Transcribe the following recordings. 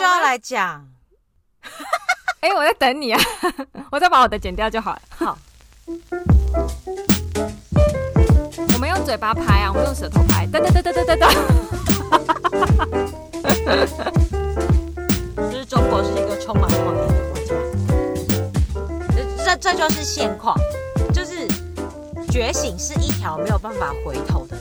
就要来讲。哎、欸，我在等你啊！我再把我的剪掉就好了。好，我们用嘴巴拍啊，我们用舌头拍。哒哒哒哒哒哒哒。就 是中国是一个充满谎言的国家。这这就是现况，就是觉醒是一条没有办法回头的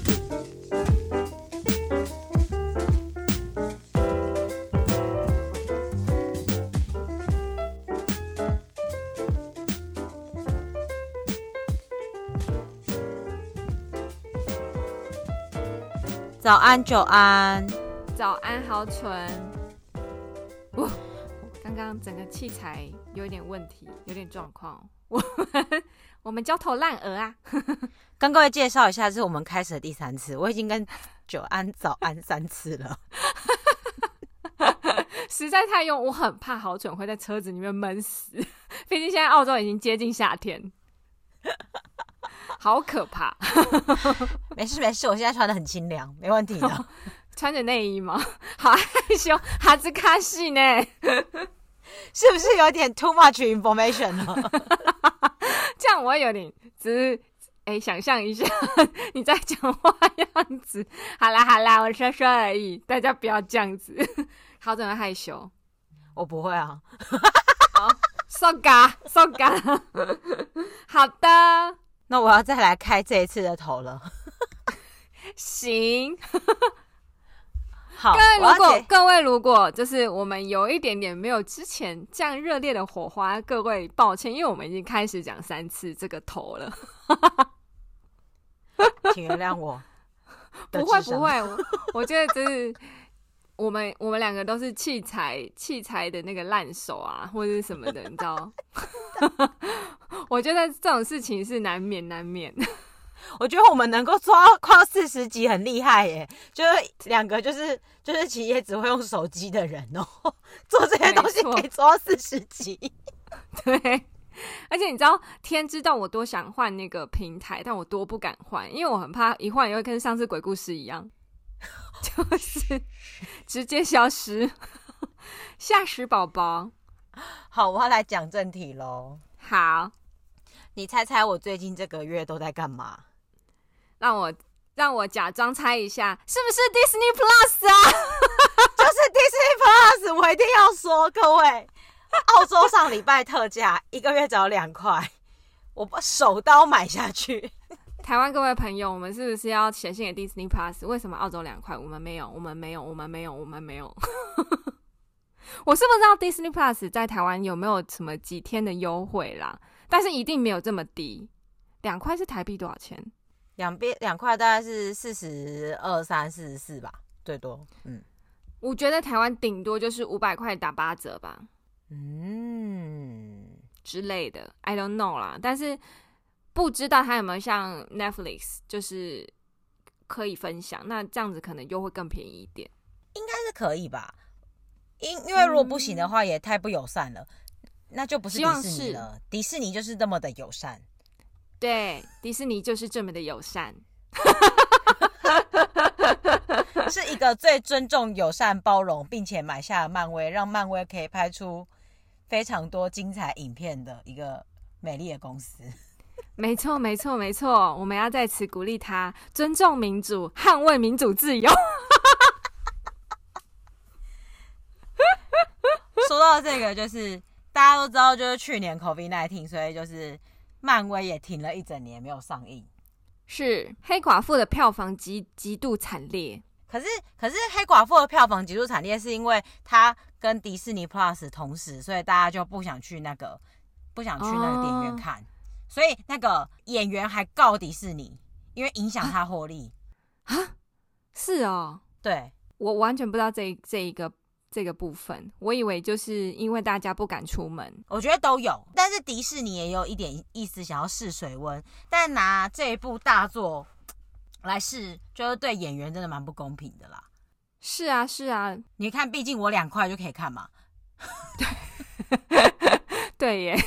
早安，久安。早安，豪纯。我，刚刚整个器材有一点问题，有点状况。我们我们焦头烂额啊！跟各位介绍一下，这是我们开始的第三次。我已经跟久安早安三次了，实在太用，我很怕豪蠢会在车子里面闷死。毕竟现在澳洲已经接近夏天。好可怕！没事没事，我现在穿的很清凉，没问题的。哦、穿着内衣吗？好害羞，哈兹卡西呢？是不是有点 too much information 呢？这样我有点只是哎、欸，想象一下你在讲话样子。好啦好啦，我说说而已，大家不要这样子。好，怎么害羞？我不会啊。好，so ga so ga。好的。那我要再来开这一次的头了。行，好。各位如果各位如果就是我们有一点点没有之前这样热烈的火花，各位抱歉，因为我们已经开始讲三次这个头了。请原谅我。不会不会，我我觉得就是。我们我们两个都是器材器材的那个烂手啊，或者是什么的，你知道？我觉得这种事情是难免难免。我觉得我们能够抓快要四十级很厉害耶，就是两个就是就是企业只会用手机的人哦，做这些东西可以做到四十级。对，而且你知道，天知道我多想换那个平台，但我多不敢换，因为我很怕一换又会跟上次鬼故事一样。就是直接消失，吓死宝宝。好，我要来讲正题喽。好，你猜猜我最近这个月都在干嘛？让我让我假装猜一下，是不是 Disney Plus 啊？就是 Disney Plus，我一定要说，各位，澳洲上礼拜特价，一个月只要两块，我把手刀买下去。台湾各位朋友，我们是不是要写信给 Disney Plus？为什么澳洲两块，我们没有？我们没有，我们没有，我们没有。我是不知道 Disney Plus 在台湾有没有什么几天的优惠啦？但是一定没有这么低。两块是台币多少钱？两边两块大概是四十二三、四十四吧，最多。嗯，我觉得台湾顶多就是五百块打八折吧，嗯之类的。I don't know 啦，但是。不知道他有没有像 Netflix，就是可以分享，那这样子可能又会更便宜一点。应该是可以吧？因因为如果不行的话，也太不友善了，嗯、那就不是迪士尼了。迪士尼就是这么的友善。对，迪士尼就是这么的友善，是一个最尊重、友善、包容，并且买下了漫威，让漫威可以拍出非常多精彩影片的一个美丽的公司。没错，没错，没错，我们要在此鼓励他，尊重民主，捍卫民主自由。说到这个，就是大家都知道，就是去年 COVID-19，所以就是漫威也停了一整年没有上映。是黑寡妇的票房极极度惨烈，可是可是黑寡妇的票房极度惨烈，是因为它跟迪士尼 Plus 同时，所以大家就不想去那个不想去那个电影院看。哦所以那个演员还告迪士尼，因为影响他获利。啊？是哦，对，我完全不知道这这一个这个部分，我以为就是因为大家不敢出门，我觉得都有，但是迪士尼也有一点意思，想要试水温，但拿这一部大作来试，就是对演员真的蛮不公平的啦。是啊，是啊，你看，毕竟我两块就可以看嘛，对，对耶。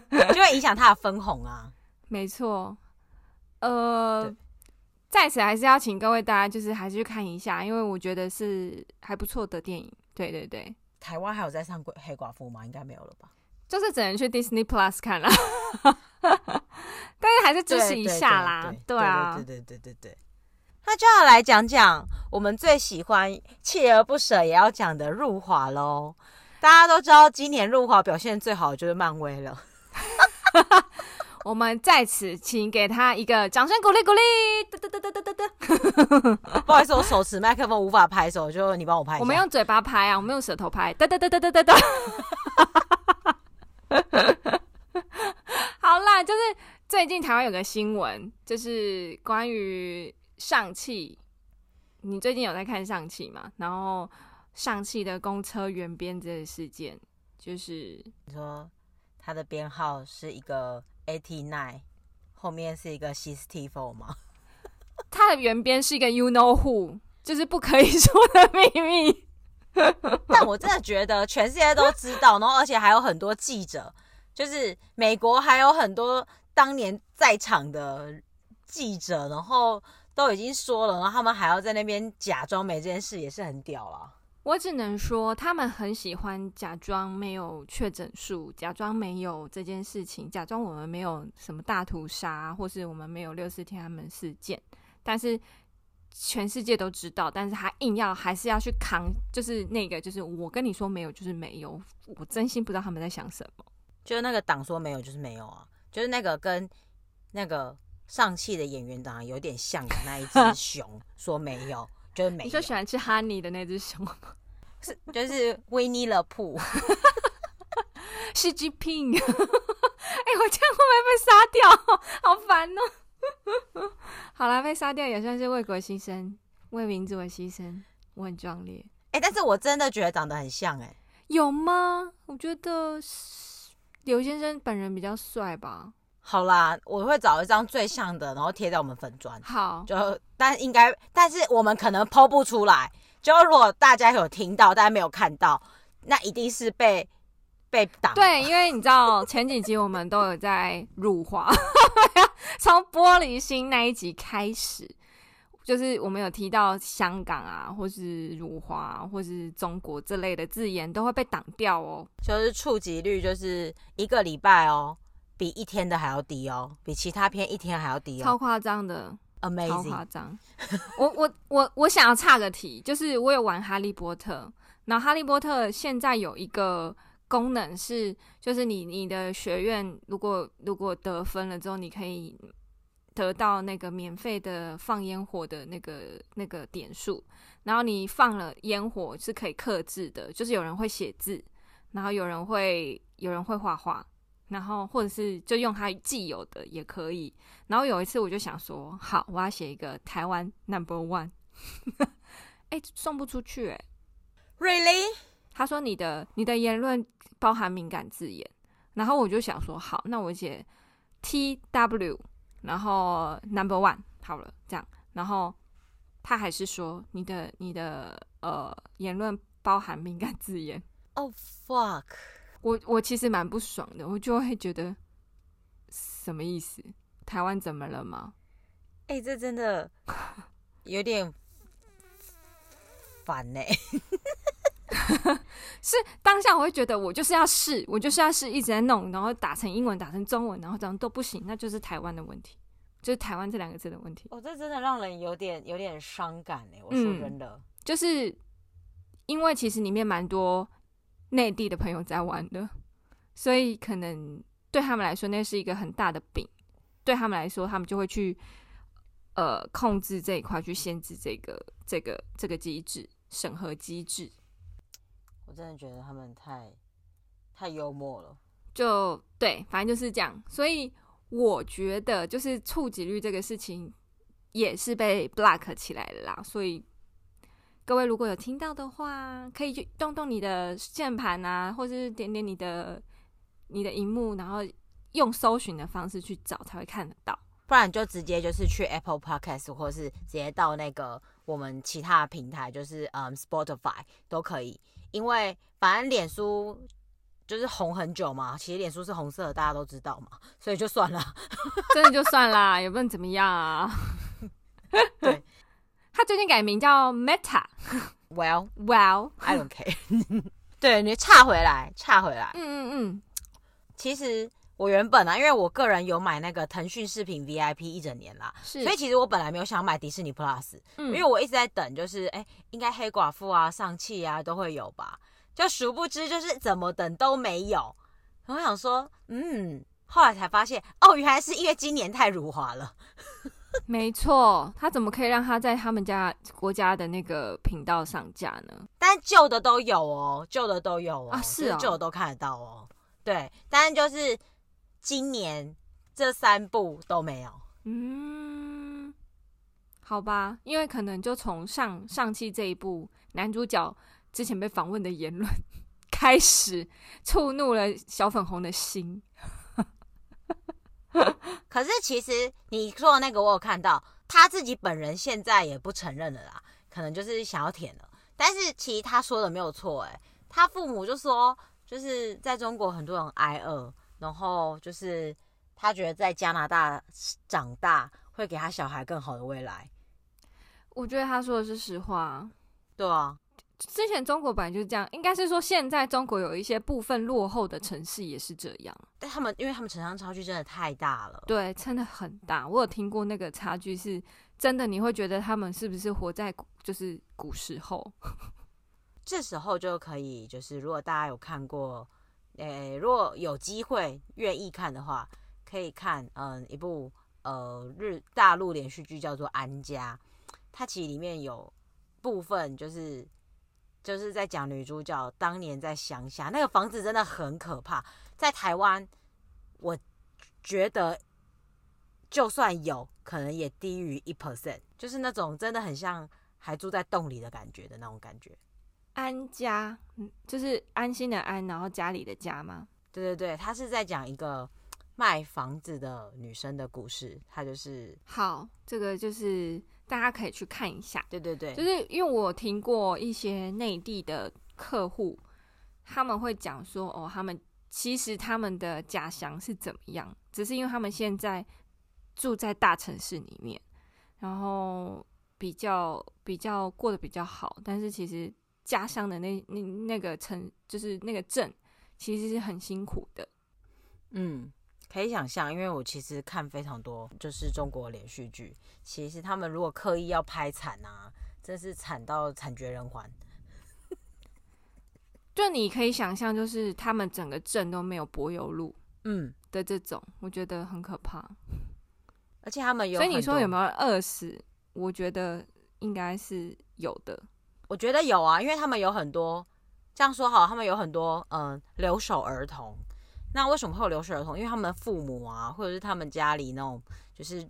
就会影响他的分红啊，没错，呃，在此还是要请各位大家，就是还是去看一下，因为我觉得是还不错的电影。对对对，台湾还有在上黑寡妇吗？应该没有了吧？就是只能去 Disney Plus 看了，但是还是支持一下啦。对，对，对，对，对啊，对对对对对。那就要来讲讲我们最喜欢、锲而不舍也要讲的入华喽。大家都知道，今年入华表现最好的就是漫威了。我们在此请给他一个掌声鼓励鼓励。哒哒哒哒哒哒哒。不好意思，我手持麦克风无法拍手，就你帮我拍。我们用嘴巴拍啊，我们用舌头拍。哒哒哒哒哒哒哒。好啦，就是最近台湾有个新闻，就是关于上汽。你最近有在看上汽吗？然后上汽的公车原编这个事件，就是你说它的编号是一个。eighty nine 后面是一个 sixty four 吗？它的原编是一个 you know who，就是不可以说的秘密。但我真的觉得全世界都知道，然后而且还有很多记者，就是美国还有很多当年在场的记者，然后都已经说了，然后他们还要在那边假装没这件事，也是很屌了。我只能说，他们很喜欢假装没有确诊数，假装没有这件事情，假装我们没有什么大屠杀，或是我们没有六四天安门事件。但是全世界都知道，但是他硬要还是要去扛，就是那个，就是我跟你说没有，就是没有。我真心不知道他们在想什么。就是那个党说没有，就是没有啊。就是那个跟那个上戏的演员长得有点像的那一只 熊说没有。就是没，你说喜欢吃 honey 的那只熊吗？是，就是维尼乐铺，是 G Ping。哎、欸，我这样会不会被杀掉？好烦哦、喔！好啦，被杀掉也算是为国牺牲，为民族而牺牲，我很壮烈。哎、欸，但是我真的觉得长得很像、欸，哎，有吗？我觉得刘先生本人比较帅吧。好啦，我会找一张最像的，然后贴在我们粉砖。好，就但应该，但是我们可能 po 不出来。就如果大家有听到，大家没有看到，那一定是被被挡。对，因为你知道前几集我们都有在辱华，从玻璃心那一集开始，就是我们有提到香港啊，或是辱华，或是中国这类的字眼，都会被挡掉哦。就是触及率就是一个礼拜哦。比一天的还要低哦，比其他片一天还要低哦，超夸张的，amazing，超夸张。我我我我想要岔个题，就是我有玩哈利波特，然后哈利波特现在有一个功能是，就是你你的学院如果如果得分了之后，你可以得到那个免费的放烟火的那个那个点数，然后你放了烟火是可以克制的，就是有人会写字，然后有人会有人会画画。然后，或者是就用它既有的也可以。然后有一次，我就想说，好，我要写一个台湾 Number One。哎，送不出去哎。Really？他说你的你的言论包含敏感字眼。然后我就想说，好，那我写 T W，然后 Number One 好了，这样。然后他还是说你的你的呃言论包含敏感字眼。Oh fuck！我我其实蛮不爽的，我就会觉得什么意思？台湾怎么了吗？哎、欸，这真的 有点烦呢、欸。是当下我会觉得我就是要试，我就是要试，一直在弄，然后打成英文，打成中文，然后这样都不行，那就是台湾的问题，就是台湾这两个字的问题。哦，这真的让人有点有点伤感呢。我说真的、嗯，就是因为其实里面蛮多。内地的朋友在玩的，所以可能对他们来说，那是一个很大的饼。对他们来说，他们就会去呃控制这一块，去限制这个这个这个机制审核机制。我真的觉得他们太太幽默了。就对，反正就是这样。所以我觉得，就是触及率这个事情也是被 block 起来了啦。所以。各位如果有听到的话，可以去动动你的键盘啊，或者是点点你的你的荧幕，然后用搜寻的方式去找才会看得到。不然就直接就是去 Apple Podcast，或是直接到那个我们其他的平台，就是嗯 Spotify 都可以。因为反正脸书就是红很久嘛，其实脸书是红色的，大家都知道嘛，所以就算了，真的就算啦，也不能怎么样啊。对。他最近改名叫 Meta。Well, well, I don't care。对，你岔回来，岔回来。嗯嗯嗯。其实我原本啊，因为我个人有买那个腾讯视频 VIP 一整年啦，是。所以其实我本来没有想买迪士尼 Plus，嗯，因为我一直在等，就是哎，应该黑寡妇啊、上汽啊都会有吧。就殊不知，就是怎么等都没有。我想说，嗯，后来才发现，哦，原来是因为今年太辱华了。没错，他怎么可以让他在他们家国家的那个频道上架呢？但旧的都有哦，旧的都有哦，啊是哦，旧的都看得到哦。对，但是就是今年这三部都没有。嗯，好吧，因为可能就从上上期这一部男主角之前被访问的言论 开始，触怒了小粉红的心。可是其实你说的那个，我有看到他自己本人现在也不承认了啦，可能就是想要舔了。但是其实他说的没有错，哎，他父母就说，就是在中国很多人挨饿，然后就是他觉得在加拿大长大会给他小孩更好的未来。我觉得他说的是实话，对啊。之前中国本来就是这样，应该是说现在中国有一些部分落后的城市也是这样。但他们因为他们城乡差距真的太大了，对，真的很大。我有听过那个差距是真的，你会觉得他们是不是活在就是古时候？这时候就可以，就是如果大家有看过，诶、欸，如果有机会愿意看的话，可以看嗯一部呃日大陆连续剧叫做《安家》，它其实里面有部分就是。就是在讲女主角当年在乡下，那个房子真的很可怕。在台湾，我觉得就算有可能也低于一 percent，就是那种真的很像还住在洞里的感觉的那种感觉。安家，嗯，就是安心的安，然后家里的家吗？对对对，他是在讲一个卖房子的女生的故事。她就是好，这个就是。大家可以去看一下，对对对，就是因为我听过一些内地的客户，他们会讲说，哦，他们其实他们的家乡是怎么样，只是因为他们现在住在大城市里面，然后比较比较过得比较好，但是其实家乡的那那那个城，就是那个镇，其实是很辛苦的，嗯。可以想象，因为我其实看非常多，就是中国连续剧。其实他们如果刻意要拍惨啊，真是惨到惨绝人寰。就你可以想象，就是他们整个镇都没有柏油路，嗯的这种，我觉得很可怕。而且他们有，所以你说有没有饿死？我觉得应该是有的。我觉得有啊，因为他们有很多，这样说好，他们有很多嗯、呃、留守儿童。那为什么会有留守儿童？因为他们的父母啊，或者是他们家里那种就是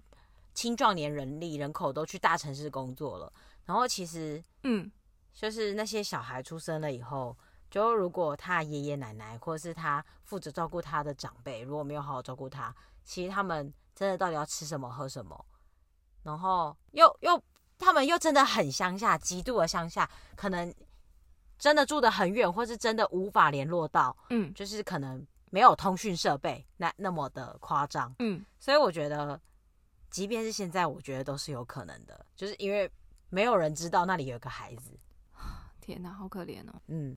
青壮年人力人口都去大城市工作了，然后其实嗯，就是那些小孩出生了以后，就如果他爷爷奶奶或者是他负责照顾他的长辈，如果没有好好照顾他，其实他们真的到底要吃什么喝什么，然后又又他们又真的很乡下，极度的乡下，可能真的住得很远，或是真的无法联络到，嗯，就是可能。没有通讯设备，那那么的夸张，嗯，所以我觉得，即便是现在，我觉得都是有可能的，就是因为没有人知道那里有个孩子。天哪，好可怜哦。嗯，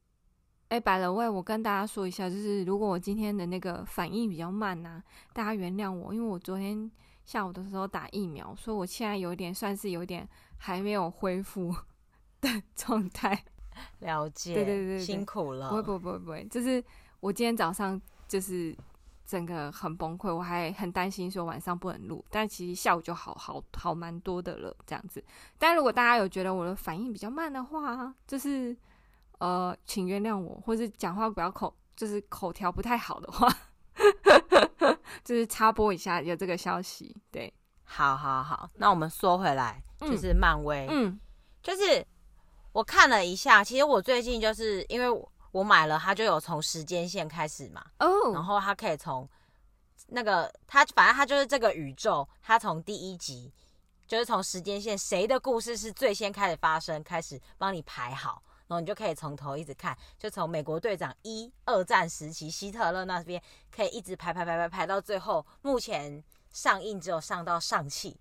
哎，by the way，我跟大家说一下，就是如果我今天的那个反应比较慢呐、啊，大家原谅我，因为我昨天下午的时候打疫苗，所以我现在有点算是有点还没有恢复 的状态。了解，对对对，对，辛苦了。不会不会不会不会，就是我今天早上。就是整个很崩溃，我还很担心说晚上不能录，但其实下午就好好好蛮多的了，这样子。但如果大家有觉得我的反应比较慢的话，就是呃，请原谅我，或是讲话比较口，就是口条不太好的话，就是插播一下有这个消息。对，好好好，那我们说回来，就是漫威，嗯，就是我看了一下，其实我最近就是因为我。我买了，它就有从时间线开始嘛，哦，oh. 然后它可以从那个它反正它就是这个宇宙，它从第一集就是从时间线谁的故事是最先开始发生，开始帮你排好，然后你就可以从头一直看，就从美国队长一二战时期希特勒那边可以一直排排排排排到最后，目前上映只有上到上汽，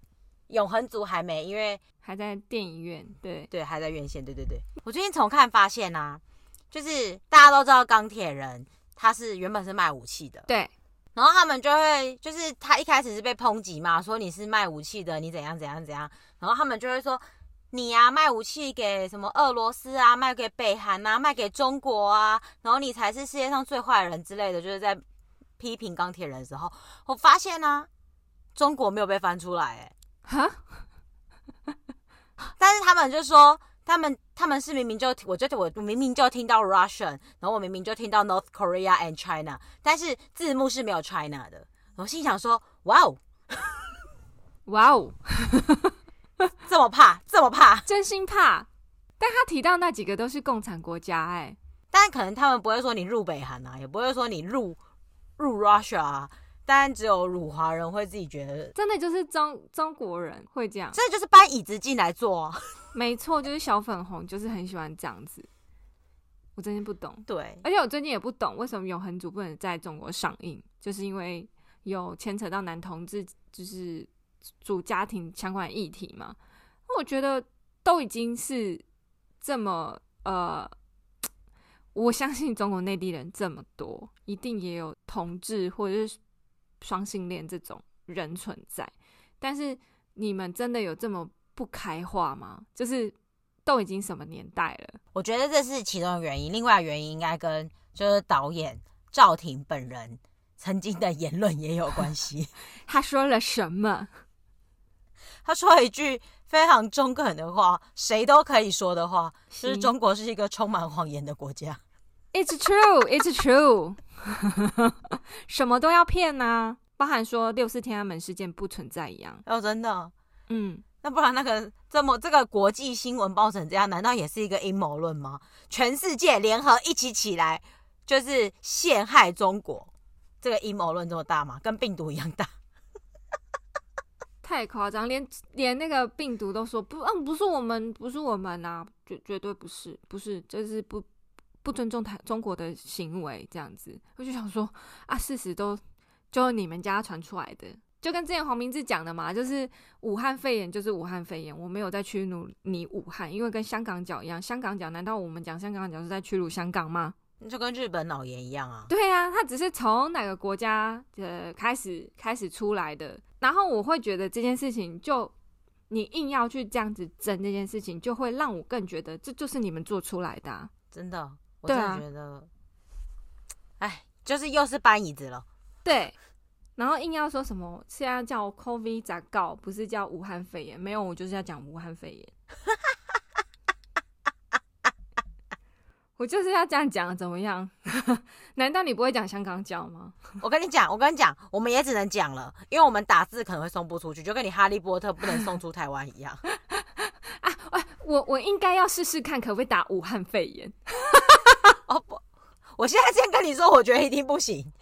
永恒族还没，因为还在电影院，对对，还在院线，对对对。我最近从看发现啊。就是大家都知道钢铁人他是原本是卖武器的，对。然后他们就会，就是他一开始是被抨击嘛，说你是卖武器的，你怎样怎样怎样。然后他们就会说，你呀、啊、卖武器给什么俄罗斯啊，卖给北韩啊，卖给中国啊，然后你才是世界上最坏的人之类的，就是在批评钢铁人的时候，我发现呢、啊，中国没有被翻出来，哎，哈，但是他们就说。他们他们是明明就，我觉得我明明就听到 Russian，然后我明明就听到 North Korea and China，但是字幕是没有 China 的。我心想说，哇哦，哇哦，这么怕，这么怕，真心怕。但他提到那几个都是共产国家，哎，但可能他们不会说你入北韩啊，也不会说你入入 Russia 啊。但只有辱华人会自己觉得，真的就是中中国人会这样，这就是搬椅子进来坐啊。没错，就是小粉红，就是很喜欢这样子。我真的不懂，对，而且我最近也不懂为什么《永恒族》不能在中国上映，就是因为有牵扯到男同志，就是主家庭相关议题嘛。那我觉得都已经是这么呃，我相信中国内地人这么多，一定也有同志或者是双性恋这种人存在，但是你们真的有这么？不开化吗？就是都已经什么年代了？我觉得这是其中的原因，另外原因应该跟就是导演赵婷本人曾经的言论也有关系。他说了什么？他说了一句非常中肯的话，谁都可以说的话，就是中国是一个充满谎言的国家。It's true, it's true，什么都要骗呐、啊，包含说六四天安门事件不存在一样。哦，真的，嗯。那不然那个这么这个国际新闻报成这样，难道也是一个阴谋论吗？全世界联合一起起来，就是陷害中国，这个阴谋论这么大吗？跟病毒一样大？太夸张，连连那个病毒都说不，嗯，不是我们，不是我们啊，绝绝对不是，不是，就是不不尊重台中国的行为这样子。我就想说啊，事实都就你们家传出来的。就跟之前黄明志讲的嘛，就是武汉肺炎就是武汉肺炎，我没有在屈辱你武汉，因为跟香港脚一样，香港脚难道我们讲香港脚是在屈辱香港吗？就跟日本脑炎一样啊。对啊，它只是从哪个国家呃开始开始出来的，然后我会觉得这件事情就你硬要去这样子争这件事情，就会让我更觉得这就是你们做出来的啊。真的，我真的觉得，哎、啊，就是又是搬椅子了。对。然后硬要说什么现在叫 COVID 杂告，不是叫武汉肺炎？没有，我就是要讲武汉肺炎。我就是要这样讲，怎么样？难道你不会讲香港脚吗？我跟你讲，我跟你讲，我们也只能讲了，因为我们打字可能会送不出去，就跟你哈利波特不能送出台湾一样。啊，我我应该要试试看，可不可以打武汉肺炎？我现在先跟你说，我觉得一定不行。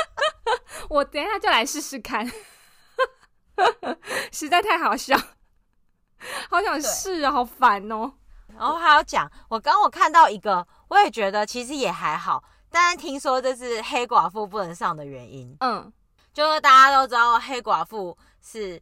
我等一下就来试试看，实在太好笑，好想试啊，好烦哦。然后还要讲，我刚我看到一个，我也觉得其实也还好，但是听说这是黑寡妇不能上的原因。嗯，就是大家都知道黑寡妇是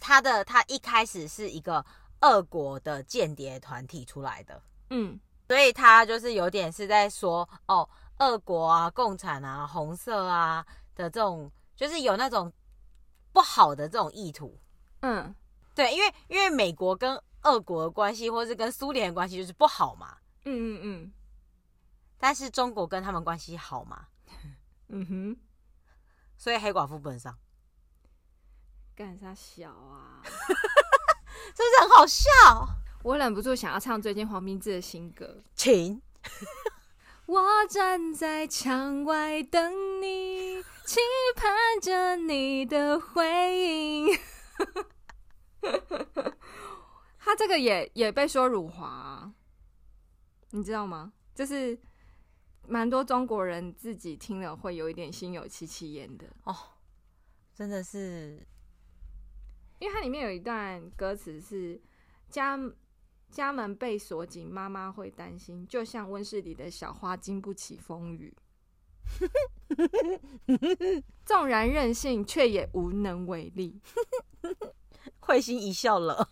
他的，他一开始是一个俄国的间谍团体出来的。嗯，所以他就是有点是在说，哦，俄国啊，共产啊，红色啊。的这种就是有那种不好的这种意图，嗯，对，因为因为美国跟俄国的关系，或是跟苏联的关系就是不好嘛，嗯嗯嗯，但是中国跟他们关系好嘛，嗯哼，所以黑寡妇不能上，干啥小啊？是不是很好笑？我忍不住想要唱最近黄明志的新歌，请。我站在墙外等你，期盼着你的回应。他这个也也被说辱华啊，你知道吗？就是蛮多中国人自己听了会有一点心有戚戚焉的哦，真的是，因为它里面有一段歌词是家。家门被锁紧，妈妈会担心，就像温室里的小花经不起风雨。纵然任性，却也无能为力。会心一笑了。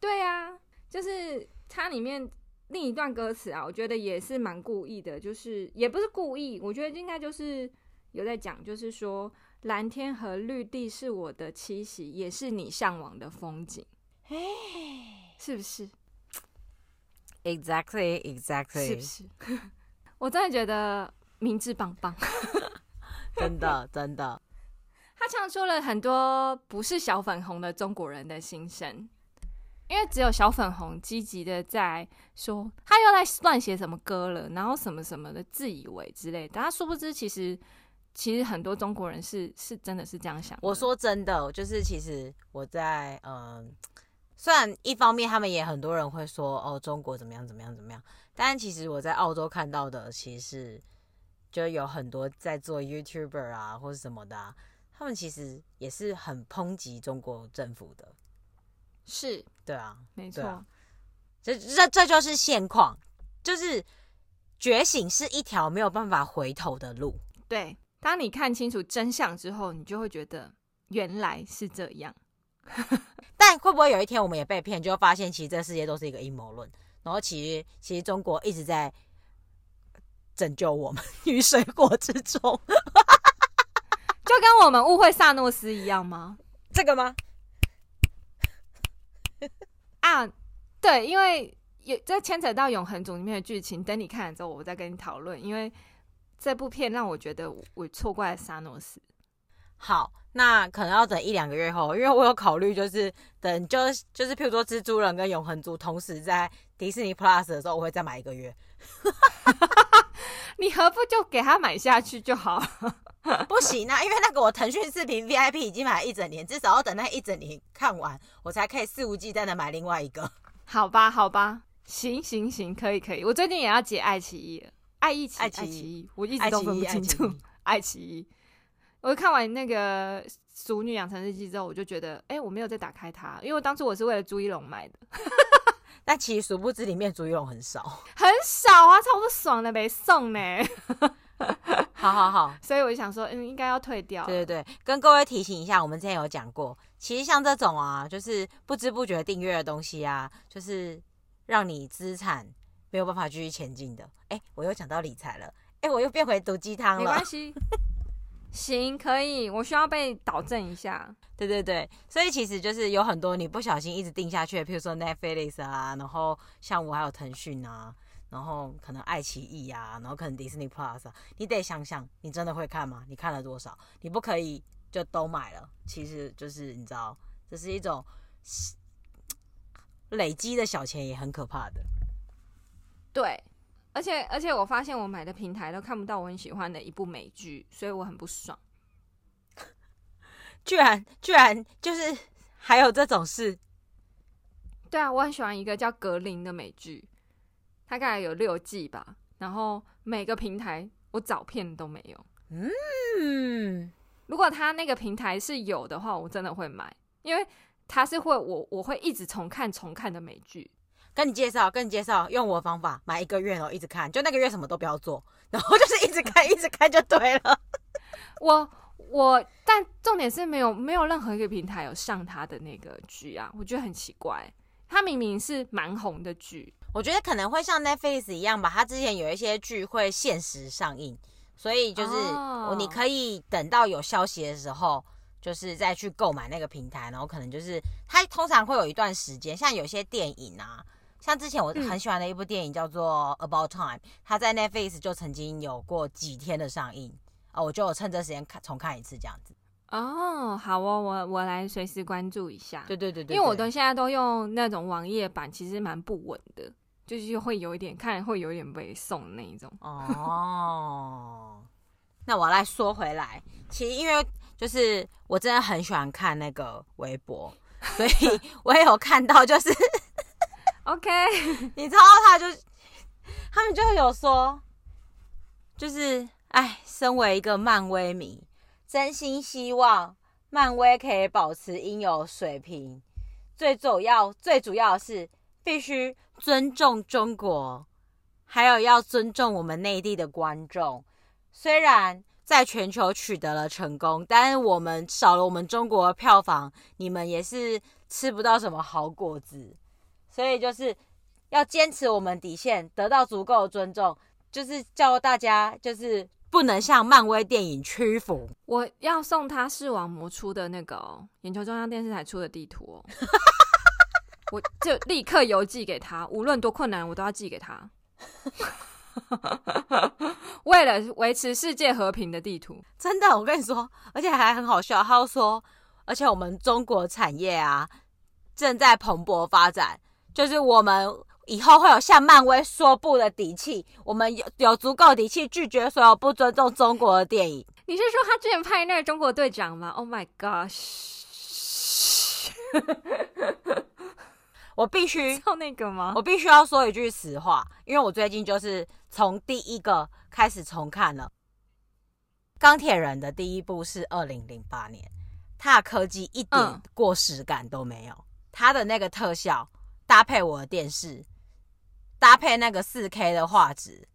对啊，就是它里面另一段歌词啊，我觉得也是蛮故意的，就是也不是故意，我觉得应该就是有在讲，就是说蓝天和绿地是我的栖息，也是你向往的风景，哎，是不是？Exactly, exactly，是不是？我真的觉得明智棒棒，真的真的，他唱出了很多不是小粉红的中国人的心声。因为只有小粉红积极的在说，他又在乱写什么歌了，然后什么什么的，自以为之类的。但他殊不知，其实其实很多中国人是是真的是这样想。我说真的，就是其实我在嗯，虽然一方面他们也很多人会说哦，中国怎么样怎么样怎么样，但其实我在澳洲看到的，其实就有很多在做 YouTuber 啊或者什么的啊，他们其实也是很抨击中国政府的。是，对啊，没错，啊、这这这就是现况，就是觉醒是一条没有办法回头的路。对，当你看清楚真相之后，你就会觉得原来是这样。但会不会有一天我们也被骗，就会发现其实这个世界都是一个阴谋论，然后其实其实中国一直在拯救我们于水火之中，就跟我们误会萨诺斯一样吗？这个吗？啊，对，因为有这牵扯到《永恒族》里面的剧情，等你看了之后，我再跟你讨论。因为这部片让我觉得我错怪了萨诺斯。好，那可能要等一两个月后，因为我有考虑，就是等就就是譬如说《蜘蛛人》跟《永恒族》同时在迪士尼 Plus 的时候，我会再买一个月。你何不就给他买下去就好？不行啊，因为那个我腾讯视频 VIP 已经买了一整年，至少要等那一整年看完，我才可以肆无忌惮的买另外一个。好吧，好吧，行行行，可以可以。我最近也要解爱奇艺了，爱一奇爱奇艺，我一直都分不清楚。爱奇艺，我看完那个《熟女养成日记》之后，我就觉得，哎、欸，我没有再打开它，因为当初我是为了朱一龙买的。但其实殊不知里面朱一龙很少，很少啊，差不多爽的，没送呢。好 好好，所以我就想说，嗯，应该要退掉。对对对，跟各位提醒一下，我们之前有讲过，其实像这种啊，就是不知不觉订阅的东西啊，就是让你资产没有办法继续前进的。哎，我又讲到理财了，哎，我又变回毒鸡汤了。没关系，行，可以，我需要被导正一下。对对对，所以其实就是有很多你不小心一直定下去的，譬如说 Netflix 啊，然后像我还有腾讯啊。然后可能爱奇艺、啊，然后可能 Disney Plus，啊，你得想想，你真的会看吗？你看了多少？你不可以就都买了。其实就是你知道，这是一种累积的小钱，也很可怕的。对，而且而且我发现我买的平台都看不到我很喜欢的一部美剧，所以我很不爽。居然居然就是还有这种事？对啊，我很喜欢一个叫《格林》的美剧。大概有六季吧，然后每个平台我找片都没有。嗯，如果他那个平台是有的话，我真的会买，因为它是会我我会一直重看重看的美剧。跟你介绍，跟你介绍，用我的方法买一个月，然后一直看，就那个月什么都不要做，然后就是一直看，一直看就对了。我我，但重点是没有没有任何一个平台有上他的那个剧啊，我觉得很奇怪。他明明是蛮红的剧。我觉得可能会像 Netflix 一样吧，他之前有一些剧会限时上映，所以就是你可以等到有消息的时候，就是再去购买那个平台，然后可能就是它通常会有一段时间，像有些电影啊，像之前我很喜欢的一部电影叫做 About Time，它在 Netflix 就曾经有过几天的上映啊，我就有趁这时间看重看一次这样子。哦，好哦，我我来随时关注一下。对对对对，因为我都现在都用那种网页版，其实蛮不稳的。就是会有一点看，会有一点被送那一种哦。那我来说回来，其实因为就是我真的很喜欢看那个微博，所以 我也有看到，就是 OK，你知道他就他们就有说，就是哎，身为一个漫威迷，真心希望漫威可以保持应有水平，最主要最主要的是。必须尊重中国，还有要尊重我们内地的观众。虽然在全球取得了成功，但是我们少了我们中国的票房，你们也是吃不到什么好果子。所以就是要坚持我们底线，得到足够的尊重，就是叫大家就是不能向漫威电影屈服。我要送他视网膜出的那个、哦、眼球中央电视台出的地图哦，我就立刻邮寄给他，无论多困难，我都要寄给他。为了维持世界和平的地图，真的，我跟你说，而且还很好笑。他说，而且我们中国产业啊，正在蓬勃发展，就是我们。以后会有向漫威说不的底气，我们有有足够底气拒绝所有不尊重中国的电影。你是说他之前拍那个中国队长吗？Oh my gosh！我必须要那个吗？我必须要说一句实话，因为我最近就是从第一个开始重看了《钢铁人》的第一部是二零零八年，他的科技一点过时感都没有，他、嗯、的那个特效搭配我的电视。搭配那个四 K 的画质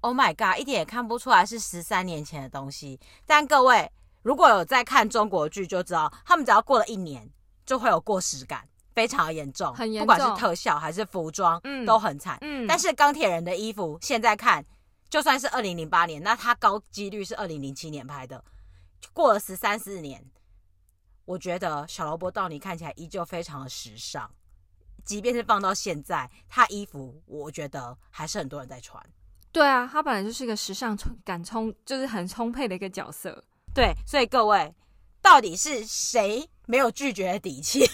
，Oh my god，一点也看不出来是十三年前的东西。但各位如果有在看中国剧，就知道他们只要过了一年，就会有过时感，非常的严重，很严重，不管是特效还是服装，嗯，都很惨。嗯，但是钢铁人的衣服现在看，就算是二零零八年，那他高几率是二零零七年拍的，过了十三四年，我觉得小萝卜·道尼看起来依旧非常的时尚。即便是放到现在，他衣服我觉得还是很多人在穿。对啊，他本来就是一个时尚充感充，就是很充沛的一个角色。对，所以各位，到底是谁没有拒绝的底气？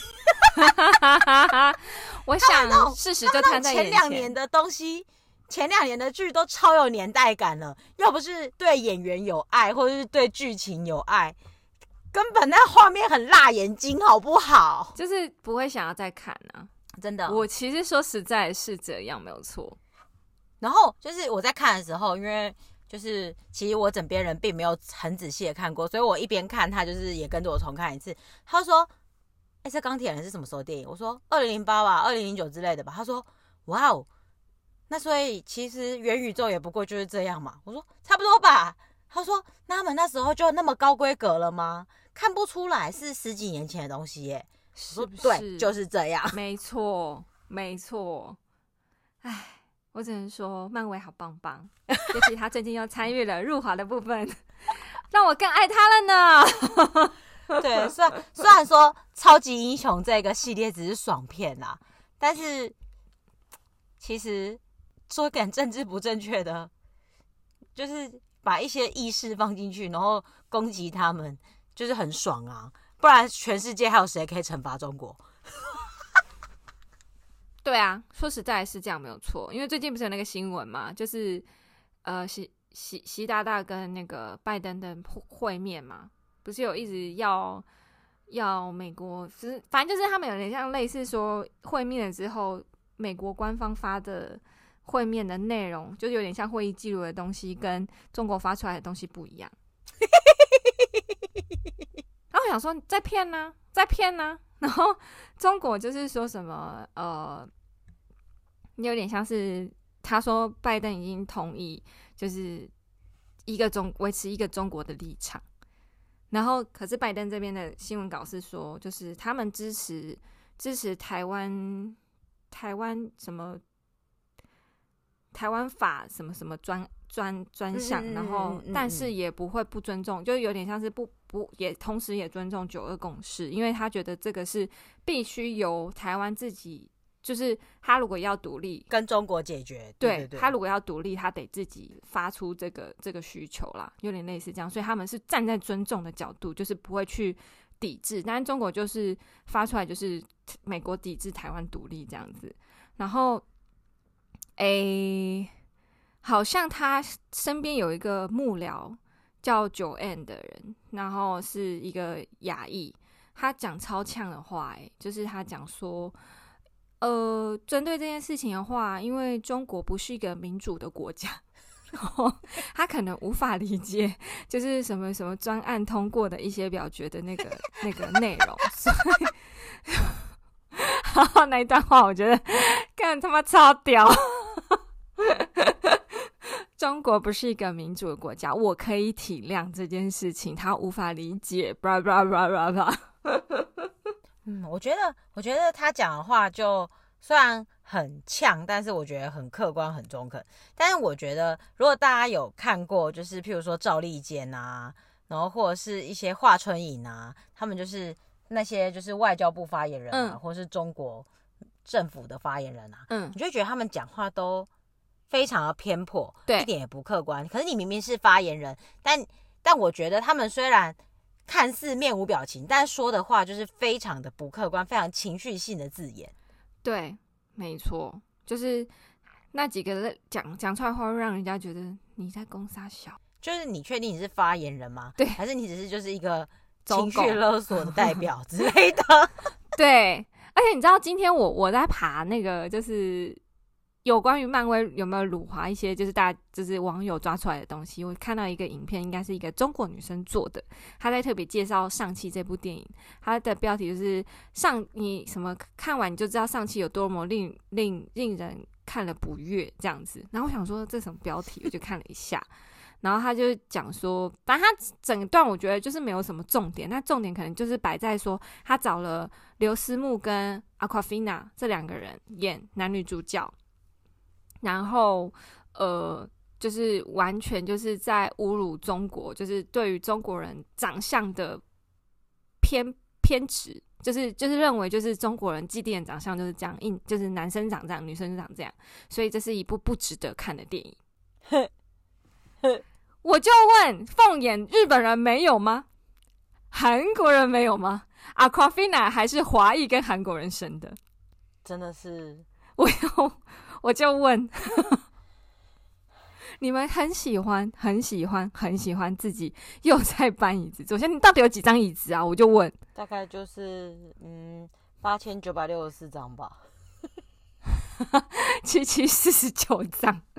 我想事实就摊在前。前两年的东西，前两年的剧都超有年代感了。要不是对演员有爱，或者是对剧情有爱，根本那画面很辣眼睛，好不好？就是不会想要再看啊。真的，我其实说实在是这样，没有错。然后就是我在看的时候，因为就是其实我枕边人并没有很仔细的看过，所以我一边看他就是也跟着我重看一次。他说：“哎，这钢铁人是什么时候电影？”我说：“二零零八吧，二零零九之类的吧。”他说：“哇哦，那所以其实元宇宙也不过就是这样嘛。”我说：“差不多吧。”他说：“那他们那时候就那么高规格了吗？看不出来是十几年前的东西耶。”是不是？对，就是这样。没错，没错。哎，我只能说漫威好棒棒，尤其他最近又参与了入华的部分，让我更爱他了呢。对，虽然虽然说超级英雄这个系列只是爽片啦，但是其实说点政治不正确的，就是把一些意识放进去，然后攻击他们，就是很爽啊。不然，全世界还有谁可以惩罚中国？对啊，说实在是这样没有错。因为最近不是有那个新闻嘛，就是呃，习习习大大跟那个拜登的会面嘛，不是有一直要要美国，就是反正就是他们有点像类似说会面了之后，美国官方发的会面的内容，就有点像会议记录的东西，跟中国发出来的东西不一样。想说在骗呢，在骗呢。然后中国就是说什么呃，有点像是他说拜登已经同意，就是一个中维持一个中国的立场。然后可是拜登这边的新闻稿是说，就是他们支持支持台湾台湾什么台湾法什么什么专专专项，然后但是也不会不尊重，就有点像是不。不也同时也尊重九二共识，因为他觉得这个是必须由台湾自己，就是他如果要独立跟中国解决，对，他如果要独立，他得自己发出这个这个需求啦，有点类似这样，所以他们是站在尊重的角度，就是不会去抵制，但是中国就是发出来就是美国抵制台湾独立这样子，然后，诶、欸，好像他身边有一个幕僚。叫九 N 的人，然后是一个亚裔，他讲超呛的话，哎，就是他讲说，呃，针对这件事情的话，因为中国不是一个民主的国家，然后他可能无法理解，就是什么什么专案通过的一些表决的那个那个内容，所以，然后那一段话，我觉得 干他妈超屌。中国不是一个民主的国家，我可以体谅这件事情，他无法理解。巴拉巴拉巴拉巴拉。嗯，我觉得，我觉得他讲的话就虽然很呛，但是我觉得很客观、很中肯。但是我觉得，如果大家有看过，就是譬如说赵立坚啊，然后或者是一些华春莹啊，他们就是那些就是外交部发言人啊，嗯、或是中国政府的发言人啊，嗯，你就会觉得他们讲话都非常的偏颇，对，一点也不客观。可是你明明是发言人，但但我觉得他们虽然看似面无表情，但说的话就是非常的不客观，非常情绪性的字眼。对，没错，就是那几个讲讲出来话，会让人家觉得你在攻杀小。就是你确定你是发言人吗？对，还是你只是就是一个情绪勒索的代表 之类的？对，而且你知道今天我我在爬那个就是。有关于漫威有没有辱华一些，就是大家就是网友抓出来的东西。我看到一个影片，应该是一个中国女生做的，她在特别介绍《上汽》这部电影，她的标题就是“上你什么看完你就知道上汽有多么令令令人看了不悦”这样子。然后我想说这什么标题，我就看了一下，然后他就讲说，反正他整段我觉得就是没有什么重点，那重点可能就是摆在说他找了刘思慕跟 Awkwafina 这两个人演男女主角。然后，呃，就是完全就是在侮辱中国，就是对于中国人长相的偏偏执，就是就是认为就是中国人既定的长相就是这样，硬就是男生长这样，女生长这样，所以这是一部不值得看的电影。我就问，凤眼日本人没有吗？韩国人没有吗？Awkwafina 还是华裔跟韩国人生的？真的是，我有。我就问，你们很喜欢、很喜欢、很喜欢自己又在搬椅子。首先，你到底有几张椅子啊？我就问，大概就是嗯八千九百六十四张吧，七七四十九张。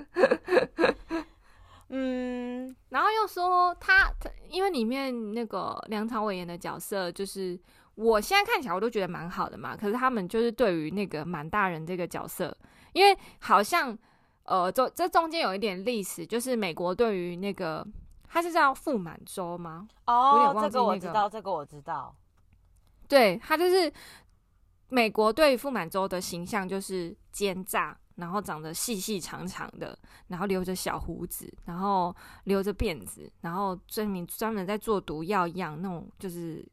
嗯，然后又说他，他因为里面那个梁朝伟演的角色，就是我现在看起来我都觉得蛮好的嘛。可是他们就是对于那个满大人这个角色。因为好像，呃，这这中间有一点历史，就是美国对于那个，他是叫傅满洲吗？哦，这个我知道，这个我知道。对，他就是美国对于傅满洲的形象就是奸诈，然后长得细细长长的，然后留着小胡子，然后留着辫子，然后专门专门在做毒药一样那种，就是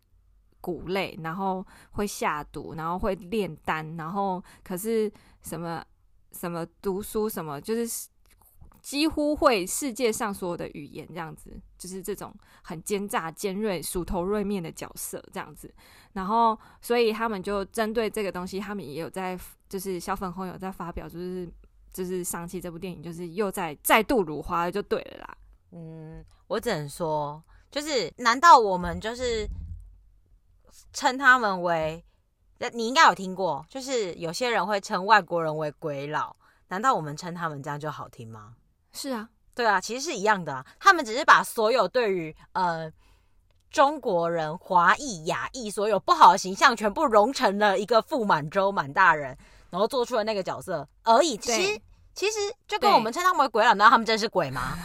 谷类，然后会下毒，然后会炼丹，然后可是什么？什么读书什么，就是几乎会世界上所有的语言，这样子，就是这种很奸诈、尖锐、鼠头锐面的角色，这样子。然后，所以他们就针对这个东西，他们也有在，就是小粉红有在发表，就是就是上期这部电影，就是又在再度辱华，就对了啦。嗯，我只能说，就是难道我们就是称他们为？你应该有听过，就是有些人会称外国人为鬼佬，难道我们称他们这样就好听吗？是啊，对啊，其实是一样的啊。他们只是把所有对于呃中国人、华裔、亚裔所有不好的形象全部融成了一个傅满洲满大人，然后做出了那个角色而已。其实其实就跟我们称他们为鬼佬，难道他们真是鬼吗？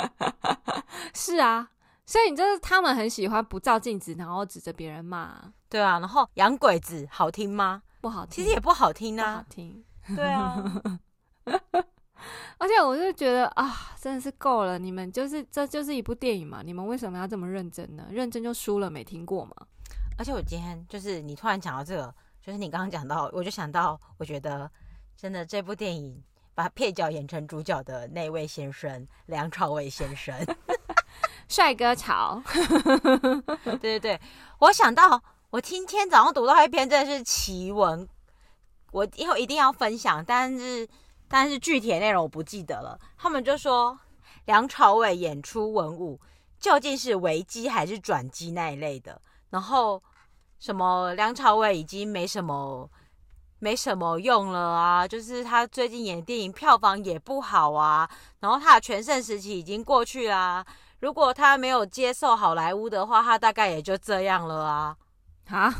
是啊。所以你就是他们很喜欢不照镜子，然后指着别人骂，对啊，然后洋鬼子好听吗？不好听，其实也不好听啊，不好听，对啊。而且我就觉得啊，真的是够了，你们就是这就是一部电影嘛，你们为什么要这么认真呢？认真就输了，没听过吗？而且我今天就是你突然讲到这个，就是你刚刚讲到，我就想到，我觉得真的这部电影把配角演成主角的那位先生梁朝伟先生。帅哥潮，对对对，我想到我今天早上读到一篇真的是奇闻，我以后一定要分享，但是但是具体的内容我不记得了。他们就说梁朝伟演出文武究竟是危机还是转机那一类的，然后什么梁朝伟已经没什么没什么用了啊，就是他最近演电影票房也不好啊，然后他的全盛时期已经过去啦。如果他没有接受好莱坞的话，他大概也就这样了啊！啊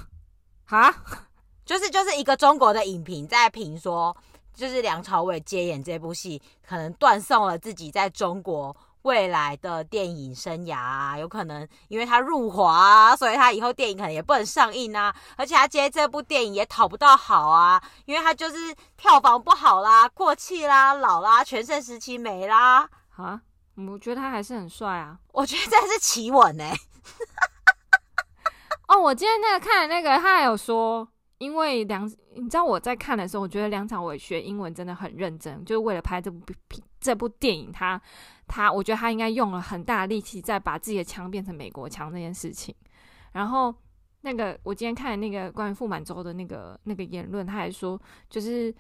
啊，就是就是一个中国的影评在评说，就是梁朝伟接演这部戏，可能断送了自己在中国未来的电影生涯啊，有可能因为他入华啊，所以他以后电影可能也不能上映啊。而且他接这部电影也讨不到好啊，因为他就是票房不好啦，过气啦，老啦，全盛时期没啦。啊，我觉得他还是很帅啊。我觉得这是奇闻呢。哦，我今天那个看的那个，他还有说。因为梁，你知道我在看的时候，我觉得梁朝伟学英文真的很认真，就是为了拍这部这部电影，他他，我觉得他应该用了很大力气在把自己的腔变成美国腔这件事情。然后那个我今天看的那个关于傅满洲的那个那个言论，他还说，就是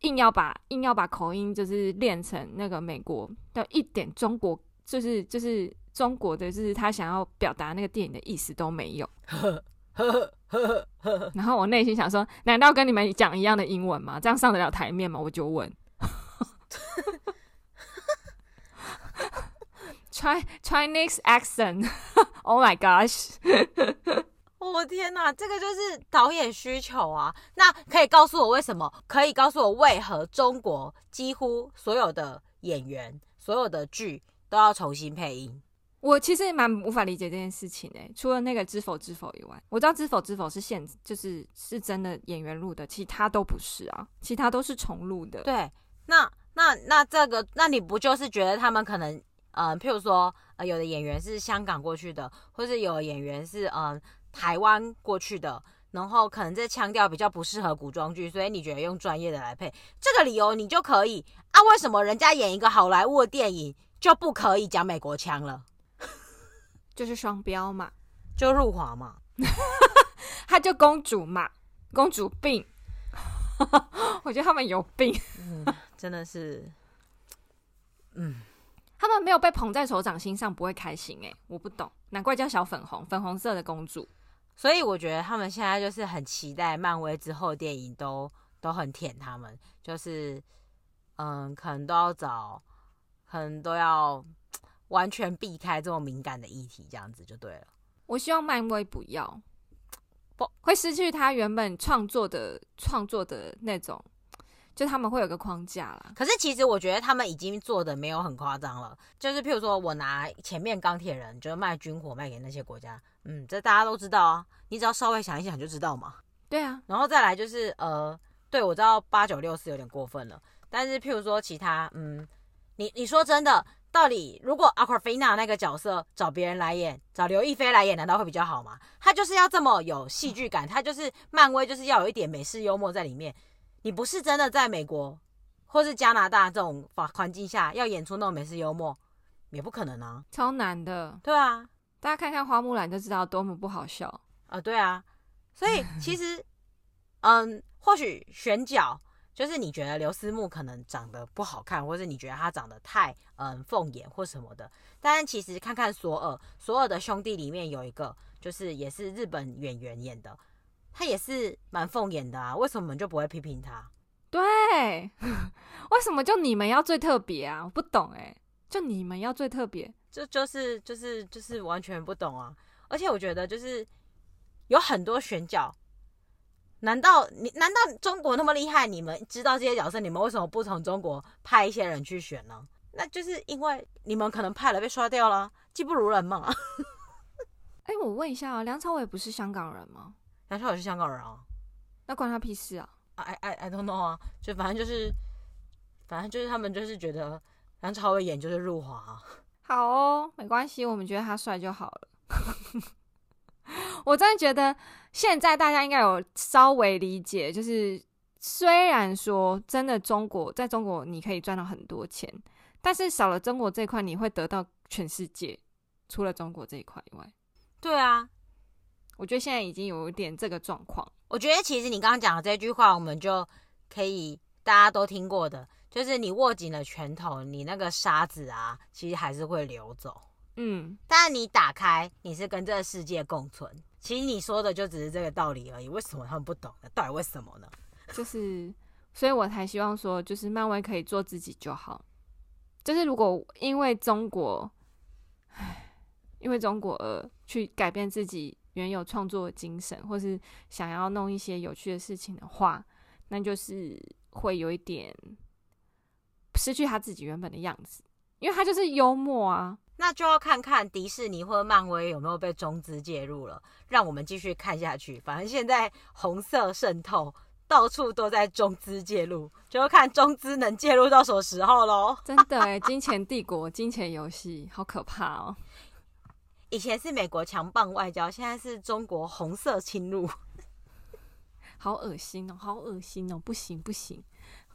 硬要把硬要把口音就是练成那个美国的一点中国，就是就是中国的，就是他想要表达那个电影的意思都没有。然后我内心想说，难道跟你们讲一样的英文吗？这样上得了台面吗？我就问。Chinese accent，Oh my gosh！我天哪，这个就是导演需求啊！那可以告诉我为什么？可以告诉我为何中国几乎所有的演员、所有的剧都要重新配音？我其实也蛮无法理解这件事情诶、除了那个《知否知否》以外，我知道《知否知否》是现就是是真的演员录的，其他都不是啊，其他都是重录的。对，那那那这个，那你不就是觉得他们可能，嗯、呃，譬如说，呃，有的演员是香港过去的，或是有的演员是嗯、台湾过去的，然后可能这腔调比较不适合古装剧，所以你觉得用专业的来配，这个理由你就可以啊？为什么人家演一个好莱坞的电影就不可以讲美国腔了？就是双标嘛，就入华嘛，她就公主嘛，公主病。我觉得他们有病，嗯，真的是，嗯，他们没有被捧在手掌心上不会开心哎，我不懂，难怪叫小粉红，粉红色的公主。所以我觉得他们现在就是很期待漫威之后电影都都很舔他们，就是嗯，可能都要找，可能都要。完全避开这么敏感的议题，这样子就对了。我希望漫威不要，不会失去他原本创作的创作的那种，就他们会有个框架啦。可是其实我觉得他们已经做的没有很夸张了。就是譬如说我拿前面钢铁人，就是卖军火卖给那些国家，嗯，这大家都知道啊。你只要稍微想一想就知道嘛。对啊，然后再来就是呃，对，我知道八九六是有点过分了，但是譬如说其他，嗯，你你说真的。到底如果 Awkwafina 那个角色找别人来演，找刘亦菲来演，难道会比较好吗？他就是要这么有戏剧感，他就是漫威，就是要有一点美式幽默在里面。你不是真的在美国或是加拿大这种环环境下要演出那种美式幽默，也不可能啊，超难的。对啊，大家看看花木兰就知道多么不好笑啊、呃。对啊，所以其实，嗯，或许选角。就是你觉得刘思慕可能长得不好看，或是你觉得他长得太嗯凤眼或什么的，但其实看看索尔，索尔的兄弟里面有一个，就是也是日本演员演的，他也是蛮凤眼的啊，为什么就不会批评他？对，为什么就你们要最特别啊？我不懂哎、欸，就你们要最特别，就就是就是就是完全不懂啊！而且我觉得就是有很多选角。难道你难道中国那么厉害？你们知道这些角色，你们为什么不从中国派一些人去选呢？那就是因为你们可能派了被刷掉了，技不如人嘛。哎、欸，我问一下啊，梁朝伟不是香港人吗？梁朝伟是香港人啊，那关他屁事啊？I I I don't know 啊，就反正就是，反正就是他们就是觉得梁朝伟演就是入华啊。好哦，没关系，我们觉得他帅就好了。我真的觉得现在大家应该有稍微理解，就是虽然说真的中国在中国你可以赚到很多钱，但是少了中国这一块，你会得到全世界，除了中国这一块以外。对啊，我觉得现在已经有一点这个状况。我觉得其实你刚刚讲的这句话，我们就可以大家都听过的，就是你握紧了拳头，你那个沙子啊，其实还是会流走。嗯，但你打开，你是跟这个世界共存。其实你说的就只是这个道理而已。为什么他们不懂呢？到底为什么呢？就是，所以我才希望说，就是漫威可以做自己就好。就是如果因为中国，唉，因为中国而去改变自己原有创作的精神，或是想要弄一些有趣的事情的话，那就是会有一点失去他自己原本的样子。因为他就是幽默啊。那就要看看迪士尼或者漫威有没有被中资介入了，让我们继续看下去。反正现在红色渗透，到处都在中资介入，就要看中资能介入到什么时候喽。真的哎，金钱帝国、金钱游戏，好可怕哦！以前是美国强棒外交，现在是中国红色侵入，好恶心哦，好恶心哦，不行不行！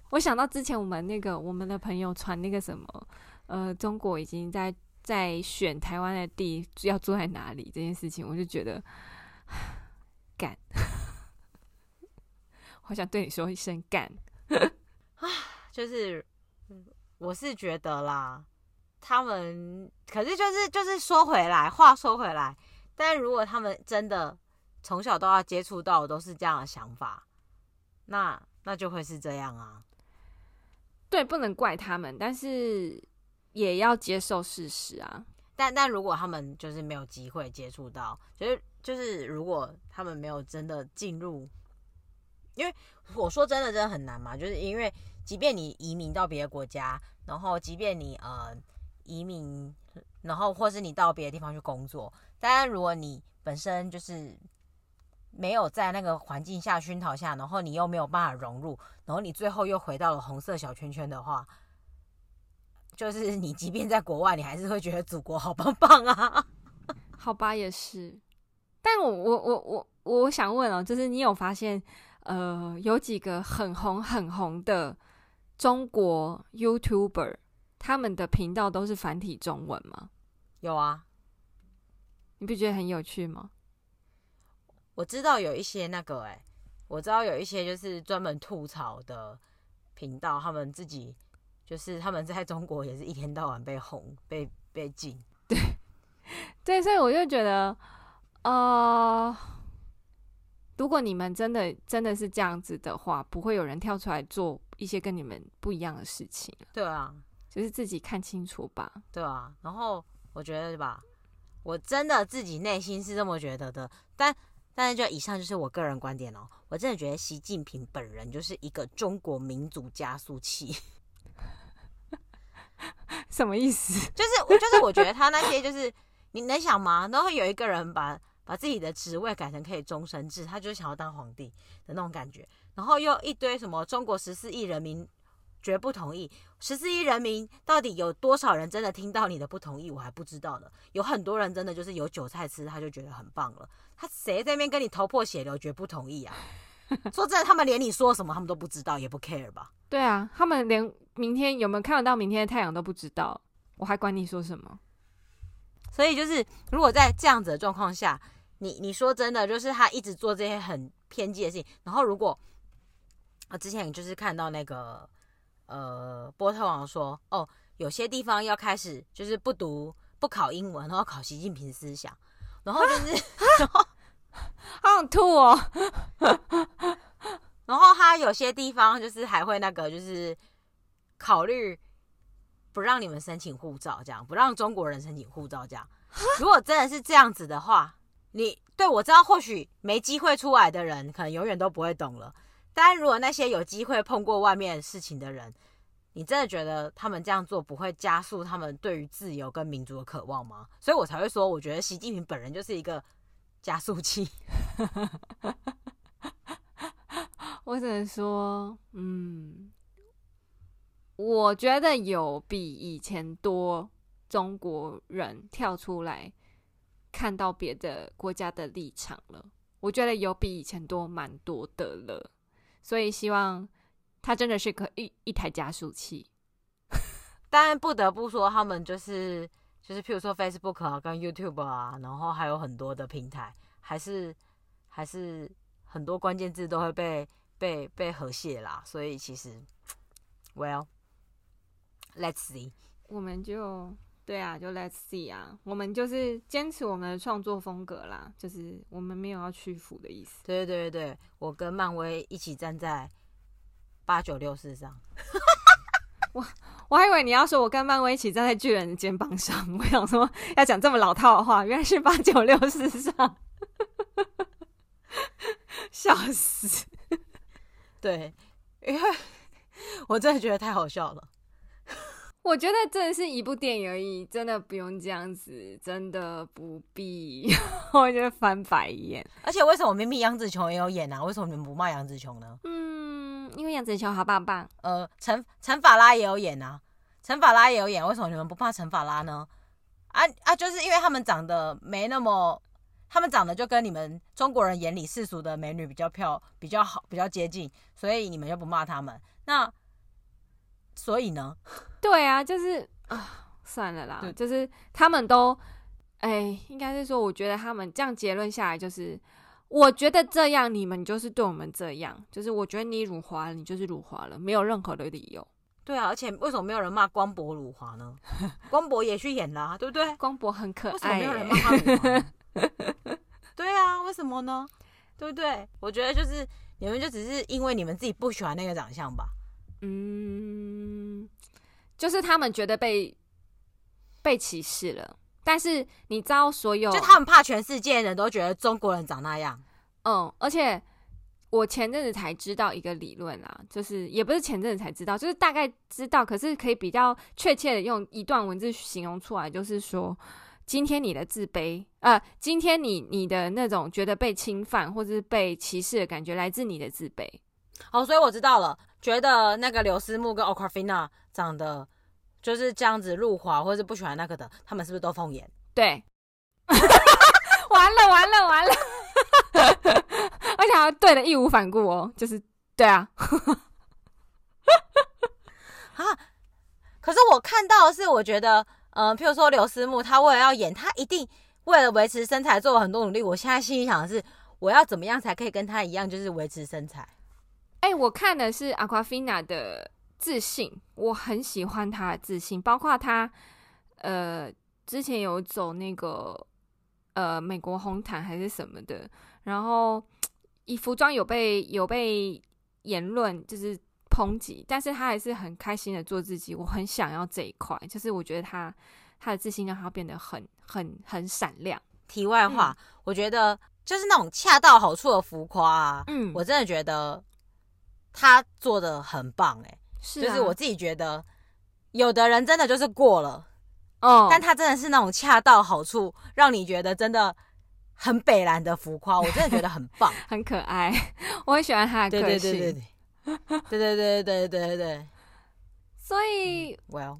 我想到之前我们那个我们的朋友传那个什么，呃，中国已经在。在选台湾的地要住在哪里这件事情，我就觉得干，好想对你说一声干 啊！就是，我是觉得啦，他们可是就是就是说回来，话说回来，但如果他们真的从小都要接触到都是这样的想法，那那就会是这样啊。对，不能怪他们，但是。也要接受事实啊，但但如果他们就是没有机会接触到，就是就是如果他们没有真的进入，因为我说真的真的很难嘛，就是因为即便你移民到别的国家，然后即便你呃移民，然后或是你到别的地方去工作，但如果你本身就是没有在那个环境下熏陶下，然后你又没有办法融入，然后你最后又回到了红色小圈圈的话。就是你，即便在国外，你还是会觉得祖国好棒棒啊。好吧，也是。但我我我我我想问哦，就是你有发现，呃，有几个很红很红的中国 YouTuber，他们的频道都是繁体中文吗？有啊。你不觉得很有趣吗？我知道有一些那个，哎，我知道有一些就是专门吐槽的频道，他们自己。就是他们在中国也是一天到晚被红、被被禁，对 对，所以我就觉得，呃，如果你们真的真的是这样子的话，不会有人跳出来做一些跟你们不一样的事情。对啊，就是自己看清楚吧。对啊，然后我觉得吧，我真的自己内心是这么觉得的，但但是就以上就是我个人观点哦。我真的觉得习近平本人就是一个中国民族加速器。什么意思？就是我就是我觉得他那些就是你能想吗？然后有一个人把把自己的职位改成可以终身制，他就是想要当皇帝的那种感觉。然后又一堆什么中国十四亿人民绝不同意，十四亿人民到底有多少人真的听到你的不同意？我还不知道呢。有很多人真的就是有韭菜吃，他就觉得很棒了。他谁在那边跟你头破血流绝不同意啊？说真的，他们连你说什么他们都不知道，也不 care 吧？对啊，他们连明天有没有看得到明天的太阳都不知道，我还管你说什么？所以就是，如果在这样子的状况下，你你说真的，就是他一直做这些很偏激的事情，然后如果我之前就是看到那个呃波特王说，哦，有些地方要开始就是不读不考英文，然后考习近平思想，然后就是然后 好想吐哦。然后他有些地方就是还会那个，就是考虑不让你们申请护照，这样不让中国人申请护照，这样。如果真的是这样子的话，你对我知道，或许没机会出来的人，可能永远都不会懂了。但如果那些有机会碰过外面事情的人，你真的觉得他们这样做不会加速他们对于自由跟民主的渴望吗？所以我才会说，我觉得习近平本人就是一个加速器。我只能说，嗯，我觉得有比以前多中国人跳出来看到别的国家的立场了。我觉得有比以前多蛮多的了，所以希望他真的是可一一台加速器。但不得不说，他们就是就是，譬如说 Facebook 啊，跟 YouTube 啊，然后还有很多的平台，还是还是很多关键字都会被。被被和谐啦，所以其实，Well，Well，Let's see，我们就对啊，就 Let's see 啊，我们就是坚持我们的创作风格啦，就是我们没有要屈服的意思。对对对对，我跟漫威一起站在八九六四上。我我还以为你要说我跟漫威一起站在巨人的肩膀上，我想说要讲这么老套的话，原来是八九六四上，笑死。对，因为 我真的觉得太好笑了。我觉得真的是一部电影而已，真的不用这样子，真的不必。我觉得翻白眼。而且为什么明明杨紫琼也有演啊？为什么你们不骂杨紫琼呢？嗯，因为杨紫琼好棒棒。呃，陈陈法拉也有演啊，陈法拉也有演，为什么你们不怕陈法拉呢？啊啊，就是因为他们长得没那么，他们长得就跟你们中国人眼里世俗的美女比较漂比较好比较接近，所以你们就不骂他们。那所以呢？对啊，就是啊，算了啦，就是他们都，哎，应该是说，我觉得他们这样结论下来，就是我觉得这样，你们就是对我们这样，就是我觉得你辱华了，你就是辱华了，没有任何的理由。对啊，而且为什么没有人骂光博辱华呢？光博也去演啦、啊，对不对？光博很可爱、欸，为什么没有人骂他辱华？对啊，为什么呢？对不对？我觉得就是你们就只是因为你们自己不喜欢那个长相吧。嗯，就是他们觉得被被歧视了，但是你知道，所有就他们怕全世界人都觉得中国人长那样。嗯，而且我前阵子才知道一个理论啊，就是也不是前阵子才知道，就是大概知道，可是可以比较确切的用一段文字形容出来，就是说，今天你的自卑，呃，今天你你的那种觉得被侵犯或者是被歧视的感觉，来自你的自卑。哦，所以我知道了。觉得那个刘思慕跟 Awkwafina 长得就是这样子入华，或者是不喜欢那个的，他们是不是都凤眼？对，完了完了完了，而且还要对的义无反顾哦，就是对啊，啊，可是我看到的是，我觉得，嗯、呃，譬如说刘思慕，他为了要演，他一定为了维持身材做了很多努力。我现在心里想的是，我要怎么样才可以跟他一样，就是维持身材？哎、欸，我看的是 Aquafina 的自信，我很喜欢她的自信，包括她呃之前有走那个呃美国红毯还是什么的，然后以服装有被有被言论就是抨击，但是她还是很开心的做自己。我很想要这一块，就是我觉得她她的自信让她变得很很很闪亮。题外话，嗯、我觉得就是那种恰到好处的浮夸啊，嗯，我真的觉得。他做的很棒，欸，哎，是啊，就是我自己觉得，有的人真的就是过了，哦，但他真的是那种恰到好处，让你觉得真的很北蓝的浮夸，我真的觉得很棒，很可爱，我很喜欢他的个性，对对对对对，对。对对对对对对，所以，Well，